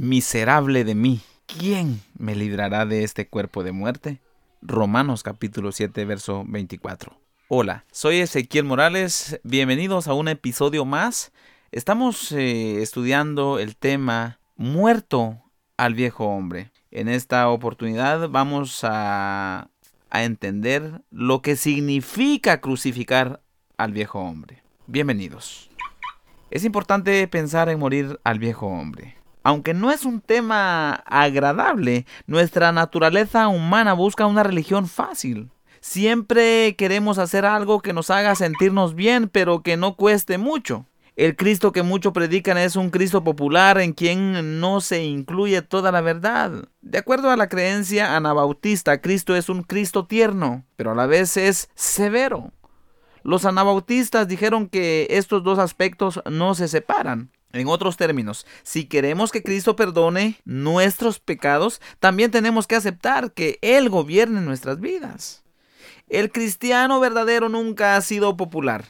Miserable de mí, ¿quién me librará de este cuerpo de muerte? Romanos capítulo 7, verso 24. Hola, soy Ezequiel Morales, bienvenidos a un episodio más. Estamos eh, estudiando el tema muerto al viejo hombre. En esta oportunidad vamos a, a entender lo que significa crucificar al viejo hombre. Bienvenidos. Es importante pensar en morir al viejo hombre. Aunque no es un tema agradable, nuestra naturaleza humana busca una religión fácil. Siempre queremos hacer algo que nos haga sentirnos bien, pero que no cueste mucho. El Cristo que muchos predican es un Cristo popular en quien no se incluye toda la verdad. De acuerdo a la creencia anabautista, Cristo es un Cristo tierno, pero a la vez es severo. Los anabautistas dijeron que estos dos aspectos no se separan. En otros términos, si queremos que Cristo perdone nuestros pecados, también tenemos que aceptar que Él gobierne nuestras vidas. El cristiano verdadero nunca ha sido popular,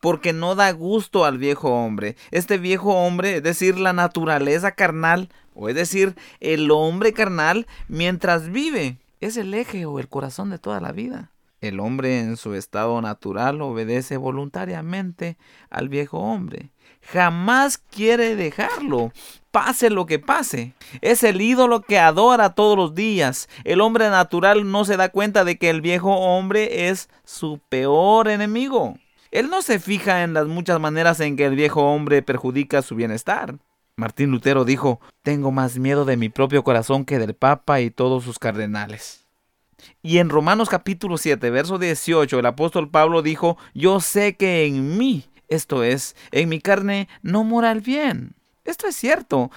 porque no da gusto al viejo hombre. Este viejo hombre, es decir, la naturaleza carnal, o es decir, el hombre carnal, mientras vive, es el eje o el corazón de toda la vida. El hombre en su estado natural obedece voluntariamente al viejo hombre. Jamás quiere dejarlo, pase lo que pase. Es el ídolo que adora todos los días. El hombre natural no se da cuenta de que el viejo hombre es su peor enemigo. Él no se fija en las muchas maneras en que el viejo hombre perjudica su bienestar. Martín Lutero dijo, tengo más miedo de mi propio corazón que del Papa y todos sus cardenales. Y en Romanos capítulo 7, verso 18, el apóstol Pablo dijo, yo sé que en mí, esto es, en mi carne, no mora el bien. Esto es cierto.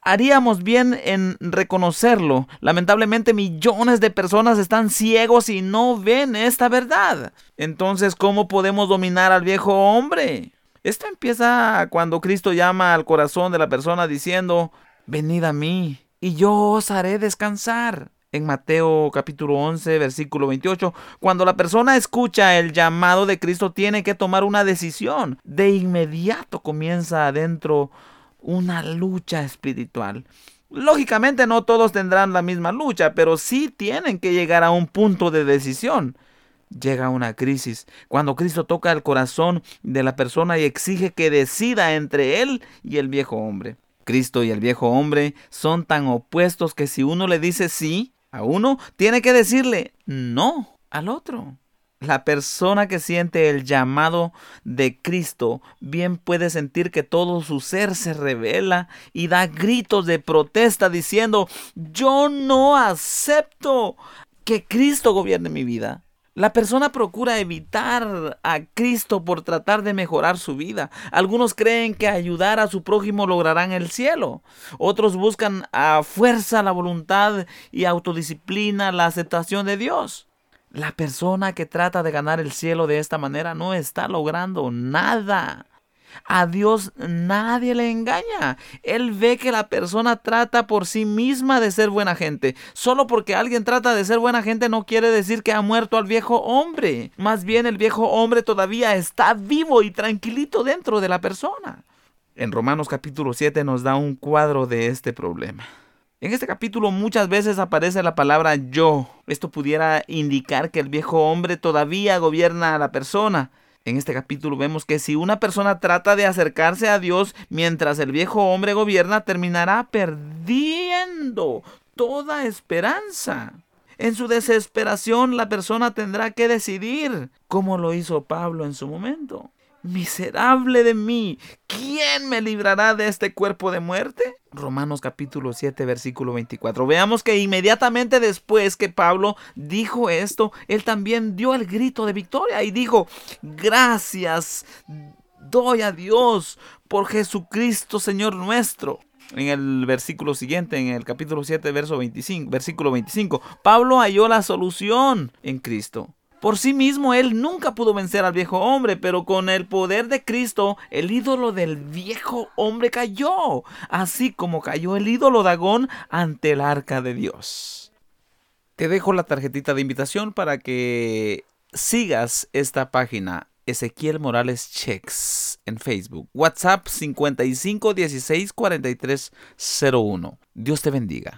Haríamos bien en reconocerlo. Lamentablemente millones de personas están ciegos y no ven esta verdad. Entonces, ¿cómo podemos dominar al viejo hombre? Esto empieza cuando Cristo llama al corazón de la persona diciendo, venid a mí y yo os haré descansar en Mateo capítulo 11, versículo 28. Cuando la persona escucha el llamado de Cristo, tiene que tomar una decisión. De inmediato comienza adentro una lucha espiritual. Lógicamente no todos tendrán la misma lucha, pero sí tienen que llegar a un punto de decisión. Llega una crisis cuando Cristo toca el corazón de la persona y exige que decida entre él y el viejo hombre. Cristo y el viejo hombre son tan opuestos que si uno le dice sí, a uno, tiene que decirle no al otro. La persona que siente el llamado de Cristo bien puede sentir que todo su ser se revela y da gritos de protesta diciendo, yo no acepto que Cristo gobierne mi vida. La persona procura evitar a Cristo por tratar de mejorar su vida. Algunos creen que ayudar a su prójimo lograrán el cielo. Otros buscan a fuerza la voluntad y autodisciplina la aceptación de Dios. La persona que trata de ganar el cielo de esta manera no está logrando nada. A Dios nadie le engaña. Él ve que la persona trata por sí misma de ser buena gente. Solo porque alguien trata de ser buena gente no quiere decir que ha muerto al viejo hombre. Más bien el viejo hombre todavía está vivo y tranquilito dentro de la persona. En Romanos capítulo 7 nos da un cuadro de este problema. En este capítulo muchas veces aparece la palabra yo. Esto pudiera indicar que el viejo hombre todavía gobierna a la persona en este capítulo vemos que si una persona trata de acercarse a Dios mientras el viejo hombre gobierna, terminará perdiendo toda esperanza. En su desesperación la persona tendrá que decidir, como lo hizo Pablo en su momento. Miserable de mí, ¿quién me librará de este cuerpo de muerte? Romanos capítulo 7 versículo 24. Veamos que inmediatamente después que Pablo dijo esto, él también dio el grito de victoria y dijo, gracias doy a Dios por Jesucristo Señor nuestro. En el versículo siguiente, en el capítulo 7, verso 25, versículo 25, Pablo halló la solución en Cristo. Por sí mismo él nunca pudo vencer al viejo hombre, pero con el poder de Cristo el ídolo del viejo hombre cayó, así como cayó el ídolo Dagón ante el arca de Dios. Te dejo la tarjetita de invitación para que sigas esta página Ezequiel Morales Checks en Facebook. WhatsApp 55 16 43 01. Dios te bendiga.